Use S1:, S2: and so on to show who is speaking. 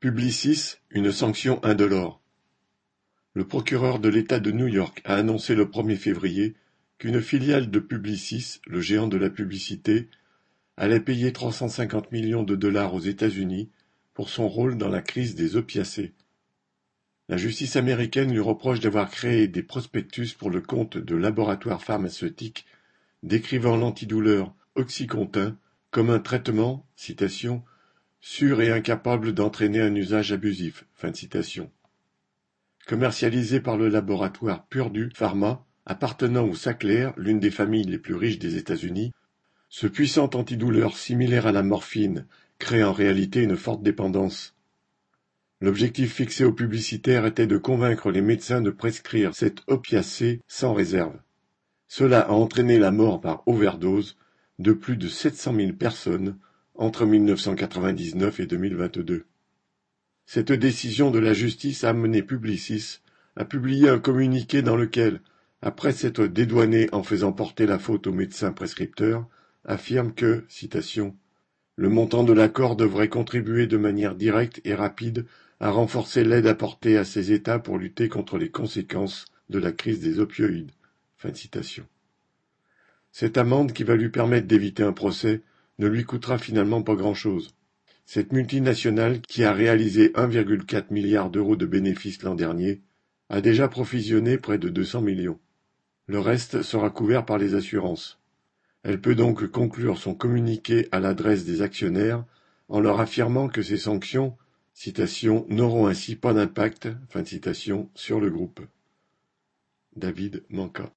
S1: Publicis, une sanction indolore. Le procureur de l'État de New York a annoncé le 1er février qu'une filiale de Publicis, le géant de la publicité, allait payer 350 millions de dollars aux États-Unis pour son rôle dans la crise des opiacés. La justice américaine lui reproche d'avoir créé des prospectus pour le compte de laboratoires pharmaceutiques décrivant l'antidouleur Oxycontin comme un traitement, citation, sûr et incapable d'entraîner un usage abusif. Commercialisé par le laboratoire Purdue Pharma, appartenant au Sackler, l'une des familles les plus riches des États-Unis, ce puissant antidouleur similaire à la morphine crée en réalité une forte dépendance. L'objectif fixé aux publicitaires était de convaincre les médecins de prescrire cet opiacé sans réserve. Cela a entraîné la mort par overdose de plus de 700 000 personnes entre 1999 et 2022. Cette décision de la justice a amené Publicis à publier un communiqué dans lequel, après s'être dédouané en faisant porter la faute aux médecins prescripteurs, affirme que, citation, le montant de l'accord devrait contribuer de manière directe et rapide à renforcer l'aide apportée à ces États pour lutter contre les conséquences de la crise des opioïdes. Cette amende qui va lui permettre d'éviter un procès ne lui coûtera finalement pas grand-chose. Cette multinationale, qui a réalisé 1,4 milliard d'euros de bénéfices l'an dernier, a déjà provisionné près de 200 millions. Le reste sera couvert par les assurances. Elle peut donc conclure son communiqué à l'adresse des actionnaires en leur affirmant que ces sanctions citation, n'auront ainsi pas d'impact citation, sur le groupe. David Manca